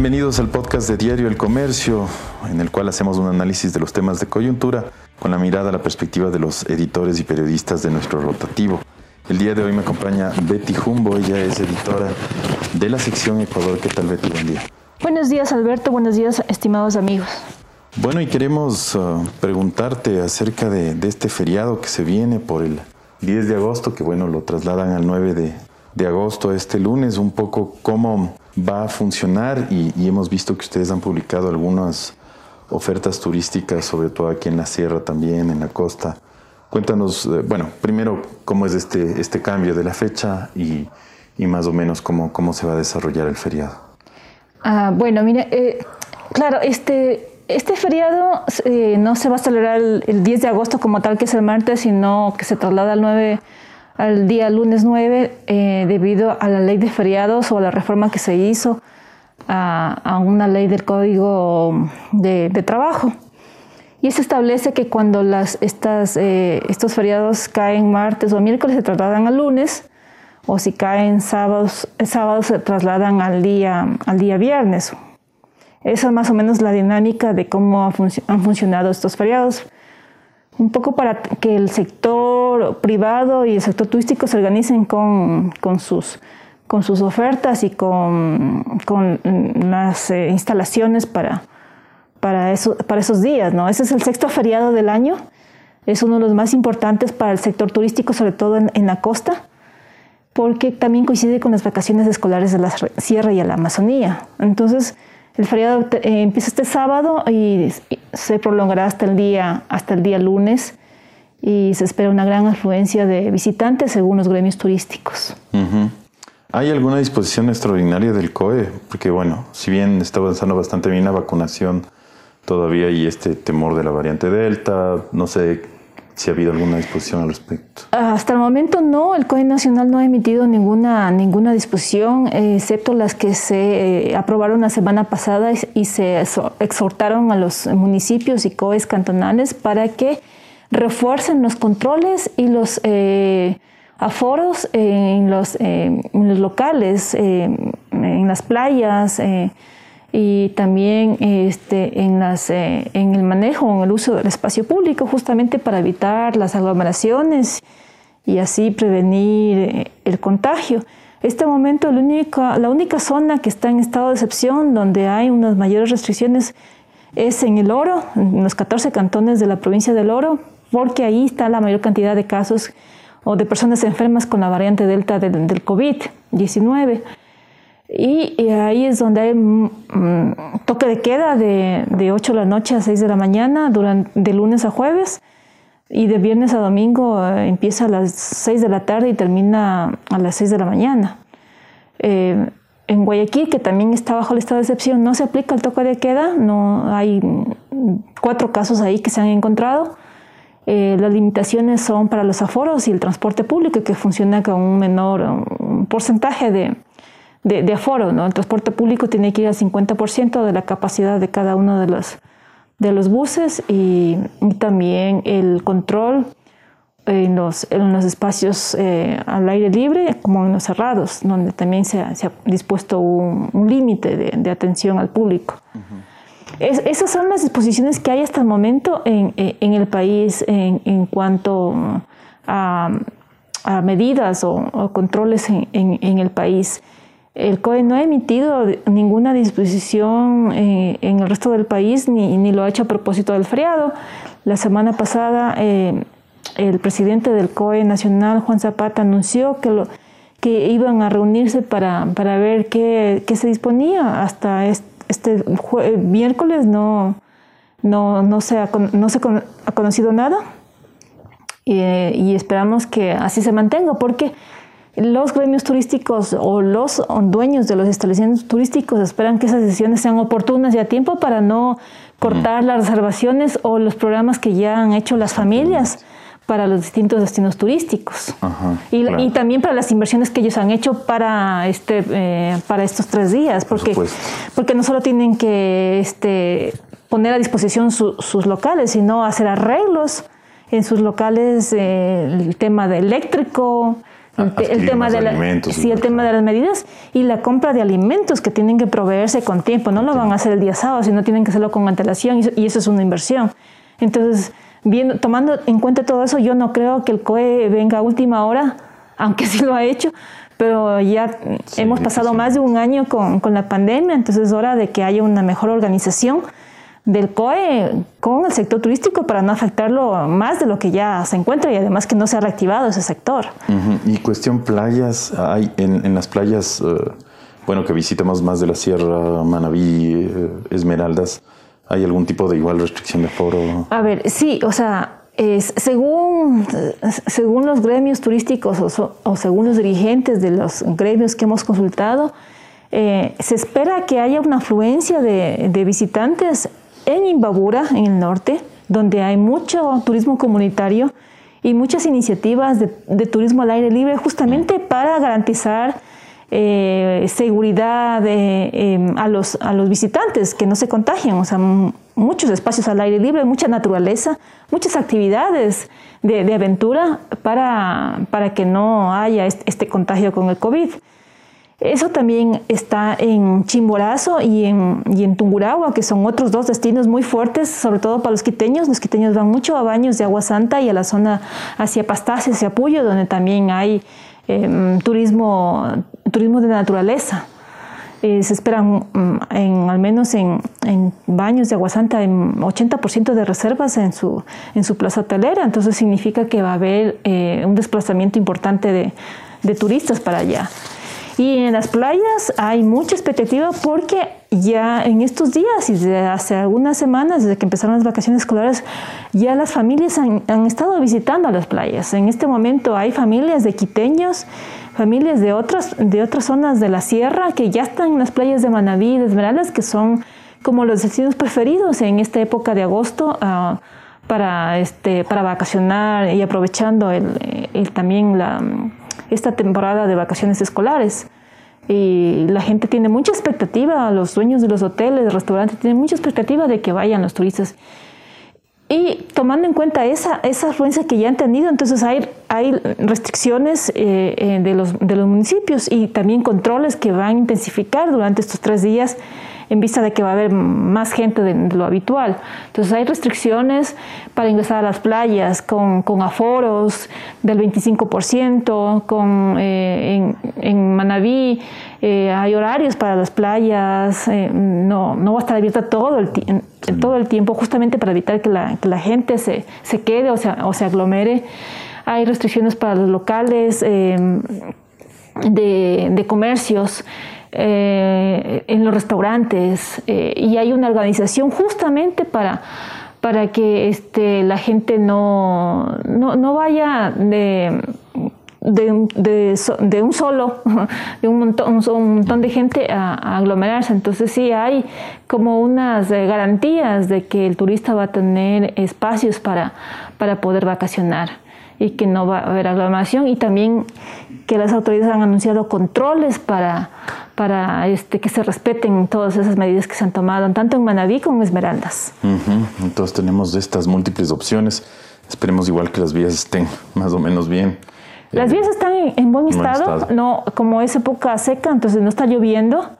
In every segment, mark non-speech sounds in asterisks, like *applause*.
Bienvenidos al podcast de Diario El Comercio, en el cual hacemos un análisis de los temas de coyuntura con la mirada a la perspectiva de los editores y periodistas de nuestro rotativo. El día de hoy me acompaña Betty Jumbo, ella es editora de la sección Ecuador. ¿Qué tal Betty? Buen día. Buenos días Alberto, buenos días estimados amigos. Bueno, y queremos uh, preguntarte acerca de, este feriado que se viene por el 10 de agosto, que bueno, lo trasladan al 9 de, de agosto, este lunes, un poco cómo va a funcionar y, hemos visto que ustedes han publicado algunas ofertas turísticas, sobre todo aquí en la sierra también, en la costa. Cuéntanos, eh, bueno, primero cómo es este, este cambio de la fecha y, y más o menos cómo, cómo se va a desarrollar el feriado. Ah, bueno, mire, eh, claro, este, este feriado eh, no se va a celebrar el, el, 10 de agosto como tal, que es el martes, sino que se traslada al 9 al día lunes 9 eh, debido a la ley de feriados o a la reforma que se hizo a, una ley del Código de, Trabajo. Y se establece que cuando las, estas, eh, estos feriados caen martes o miércoles se trasladan al lunes, o si caen sábados, sábados se trasladan al día, al día viernes. Esa es más o menos la dinámica de cómo han funcionado estos feriados un poco para que el sector privado y el sector turístico se organicen con, sus, con sus ofertas y con, con las eh, instalaciones para, para, eso, para esos días. ¿no? Ese es el sexto feriado del año, es uno de los más importantes para el sector turístico, sobre todo en, en la costa, porque también coincide con las vacaciones escolares de la Sierra y a la Amazonía. Entonces, el feriado eh, empieza este sábado y se prolongará hasta el día, hasta el día lunes y se espera una gran afluencia de visitantes según los gremios turísticos. ¿Hay alguna disposición extraordinaria del COE? Porque bueno, si bien está avanzando bastante bien la vacunación, todavía hay este temor de la variante Delta, no sé si ha habido alguna disposición al respecto. Hasta el momento no, el COE Nacional no ha emitido ninguna, ninguna disposición, excepto las que se eh, aprobaron la semana pasada y se exhortaron a los municipios y COEs cantonales para que refuercen los controles y los eh, aforos en los, en los locales, en las playas y también este, en, las, eh, en el manejo, en el uso del espacio público, justamente para evitar las aglomeraciones y así prevenir eh, el contagio. Este momento, la única, la única zona que está en estado de excepción, donde hay unas mayores restricciones, es en el Oro, en los 14 cantones de la provincia del Oro, porque ahí está la mayor cantidad de casos o de personas enfermas con la variante Delta del, del COVID-19. Y, ahí es donde hay mm, mm, toque de queda de, de, 8 de la noche a 6 de la mañana, durante, de lunes a jueves, y de viernes a domingo eh, empieza a las 6 de la tarde y termina a las 6 de la mañana. Eh, en Guayaquil, que también está bajo el estado de excepción, no se aplica el toque de queda, no hay cuatro casos ahí que se han encontrado. Eh, las limitaciones son para los aforos y el transporte público, que funciona con un menor un porcentaje de, de, aforo. ¿no? El transporte público tiene que ir al 50% de la capacidad de cada uno de los, de los buses y, también el control en los, en los espacios eh, al aire libre como en los cerrados, donde también se se ha dispuesto un, límite de, de, atención al público. Esas son las disposiciones que hay hasta el momento en, en el país en, en cuanto a, a medidas o, controles en, en, el país. El COE no ha emitido ninguna disposición eh, en el resto del país ni, ni, lo ha hecho a propósito del feriado. La semana pasada eh, el presidente del COE nacional, Juan Zapata, anunció que, que iban a reunirse para, para ver qué, qué, se disponía. Hasta este, miércoles no, no, no, se, ha, no se ha conocido nada. Y, y esperamos que así se mantenga porque los gremios turísticos o los dueños de los establecimientos turísticos esperan que esas decisiones sean oportunas y a tiempo para no cortar las reservaciones o los programas que ya han hecho las familias para los distintos destinos turísticos. Y, también para las inversiones que ellos han hecho para este eh, para estos tres días porque porque no solo tienen que este, poner a disposición sus locales sino hacer arreglos en sus locales eh, el tema de eléctrico el, tema de alimentos, sí, el tema de las medidas y la compra de alimentos que tienen que proveerse con tiempo. No lo van a hacer el día sábado, sino tienen que hacerlo con antelación y eso es una inversión. Entonces, viendo, tomando en cuenta todo eso, yo no creo que el COE venga a última hora, aunque *laughs* sí lo ha hecho, pero ya hemos pasado más de un año con, con, la pandemia, entonces es hora de que haya una mejor organización del COE con el sector turístico para no afectarlo más de lo que ya se encuentra y además que no se ha reactivado ese sector. Y cuestión playas, hay en, en las playas, eh, bueno, que visitamos más de la Sierra, Manabí, eh, Esmeraldas, ¿hay algún tipo de igual restricción de foro? A ver, sí, o sea, según, según los gremios turísticos o, según los dirigentes de los gremios que hemos consultado, eh, se espera que haya una afluencia de, de, visitantes en Imbabura, en el norte, donde hay mucho turismo comunitario y muchas iniciativas de, de turismo al aire libre justamente para garantizar eh, seguridad em, a, los, a los visitantes, que no se contagien, o sea, muchos espacios al aire libre, mucha naturaleza, muchas actividades de, aventura para, para, que no haya este, contagio con el COVID. Eso también está en Chimborazo y en, y en Tungurahua, que son otros dos destinos muy fuertes, sobre todo para los quiteños. Los quiteños van mucho a baños de agua santa y a la zona hacia Pastaces, hacia Puyo, donde también hay Em, turismo, turismo de naturaleza. Eh, se esperan mm, en, al menos en, baños de Aguasanta en 80% de reservas en su, en su plaza hotelera, entonces significa que va a haber eh, un desplazamiento importante de, de turistas para allá. Y en las playas hay mucha expectativa porque ya en estos días y desde hace algunas semanas, desde que empezaron las vacaciones escolares, ya las familias han, estado visitando las playas. En este momento hay familias de quiteños, familias de otras, de otras zonas de la sierra que ya están en las playas de Manaví, de Esmeraldas, que son como los destinos preferidos en esta época de agosto. Ah, para, este, para vacacionar y aprovechando el, también esta temporada de vacaciones escolares. Y la gente tiene mucha expectativa, los dueños de los hoteles, restaurantes tienen mucha expectativa de que vayan los turistas. Y tomando en cuenta esa, esa afluencia que ya han tenido, entonces hay, hay restricciones eh, eh, de, los, de los municipios y también controles que van a intensificar durante estos tres días en vista de que va a haber más gente de, lo habitual. Entonces hay restricciones para ingresar a las playas con, con aforos del 25%, con, eh, en, en, Manabí eh, hay horarios para las playas, eh, no, no va a estar abierta todo el, todo el tiempo justamente para evitar que la, que la gente se, se, quede o se, o se aglomere. Hay restricciones para los locales de, de comercios. Eh, en los restaurantes eh, y hay una organización justamente para, para que este, la gente no, no, vaya de, de, un solo, *laughs* de un montón, de gente a, aglomerarse. Entonces sí hay como unas eh, garantías de que el turista va a tener espacios para, para poder vacacionar y que no va a haber aglomeración y también que las autoridades han anunciado controles para, para este, que se respeten todas esas medidas que se han tomado, tanto en Manabí como en Esmeraldas. Entonces tenemos estas múltiples opciones. Esperemos igual que las vías estén más o menos bien. Las vías están en, buen, estado, no como es época seca, entonces no está lloviendo.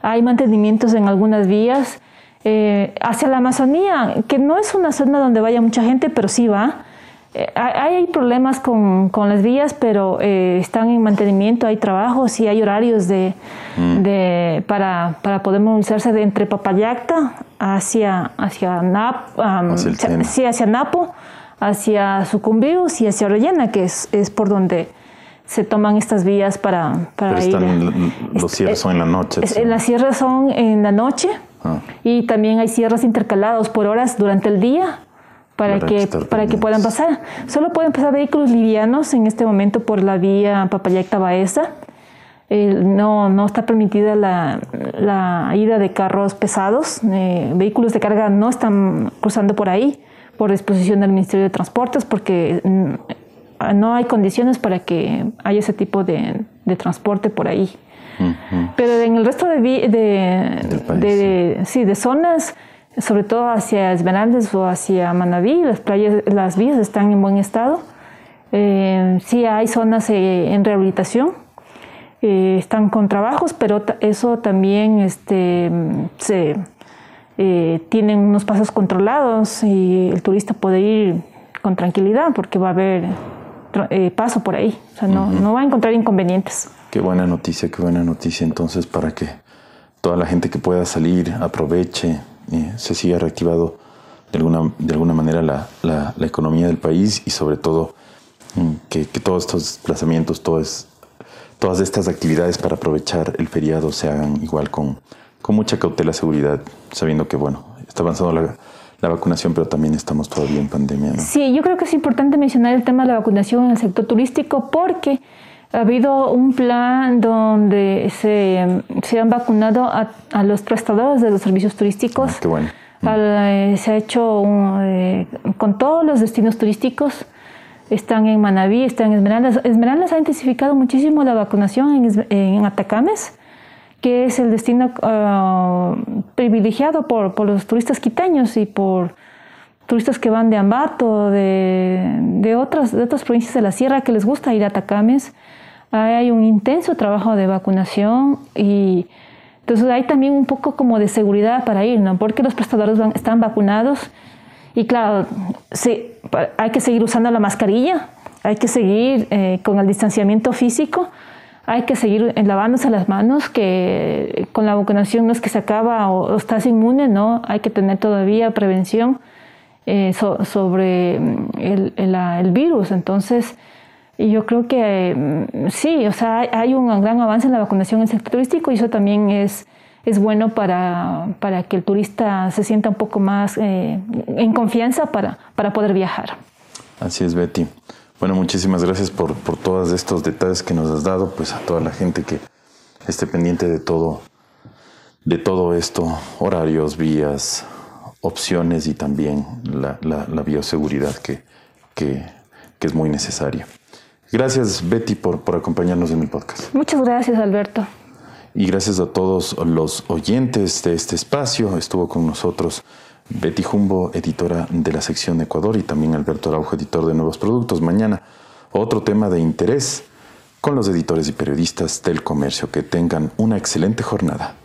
Hay mantenimientos en algunas vías. Eh, hacia la Amazonía, que no es una zona donde vaya mucha gente, pero sí va. Eh, hay problemas con, con, las vías, pero eh, están en mantenimiento, hay trabajos y hay horarios de, mm. de para, para, poder movilizarse de entre Papayacta hacia, hacia, Nap, hacia, hacia Napo, hacia Sucumbíos y hacia Orellana, que es, es por donde se toman estas vías para, para pero Están, los cierres son en la noche. En las cierres son en la noche ah. y también hay cierres intercalados por horas durante el día para, que, para que puedan pasar. Solo pueden pasar vehículos livianos en este momento por la vía Papayacta Baeza. no, no está permitida la, la ida de carros pesados. Eh, vehículos de carga no están cruzando por ahí por disposición del Ministerio de Transportes porque mm, no hay condiciones para que haya ese tipo de, de transporte por ahí. Pero en el resto de, de, de, sí, de zonas sobre todo hacia Esmeraldas o hacia Manaví, las playas, las vías están en buen estado. Eh, sí hay zonas eh, en rehabilitación, eh, están con trabajos, pero eso también este, se, tienen unos pasos controlados y el turista puede ir con tranquilidad porque va a haber paso por ahí, o sea, no, no va a encontrar inconvenientes. Qué buena noticia, qué buena noticia entonces para que toda la gente que pueda salir aproveche, se siga reactivado de alguna, de alguna manera la, la, economía del país y sobre todo mm, que, que todos estos desplazamientos, todas, estas actividades para aprovechar el feriado se hagan igual con, con mucha cautela, seguridad, sabiendo que, bueno, está avanzando la, la vacunación, pero también estamos todavía en pandemia. Sí, yo creo que es importante mencionar el tema de la vacunación en el sector turístico porque ha habido un plan donde se, se han vacunado a, a, los prestadores de los servicios turísticos. Ah, qué bueno. Eh, se ha hecho eh, con todos los destinos turísticos. Están en Manabí, están en Esmeraldas. Esmeraldas ha intensificado muchísimo la vacunación en, en Atacames, que es el destino ah, privilegiado por, por, los turistas quiteños y por turistas que van de Ambato, de, de, otras, de otras provincias de la sierra que les gusta ir a Atacames. Hay un intenso trabajo de vacunación y entonces hay también un poco como de seguridad para ir, ¿no? Porque los prestadores están vacunados y claro, sí, hay que seguir usando la mascarilla, hay que seguir eh, con el distanciamiento físico, hay que seguir lavándose las manos, que con la vacunación no es que se acaba o, estás inmune, ¿no? Hay que tener todavía prevención eh, sobre mm, el, el virus. Entonces, y yo creo que mm, sí, o sea, hay un gran avance en la vacunación en el sector turístico y eso también es, es bueno para, para que el turista se sienta un poco más eh, en confianza para, para poder viajar. Así es, Betty. Bueno, muchísimas gracias por, por todos estos detalles que nos has dado, pues a toda la gente que esté pendiente de todo, de todo esto, horarios, vías, opciones y también la, la, la bioseguridad que, que, que es muy necesaria. Gracias, Betty, por, por acompañarnos en el podcast. Muchas gracias, Alberto. Y gracias a todos los oyentes de este espacio. Estuvo con nosotros Betty Jumbo, editora de la sección Ecuador, y también Alberto Araujo, editor de Nuevos Productos. Mañana, otro tema de interés con los editores y periodistas del comercio. Que tengan una excelente jornada.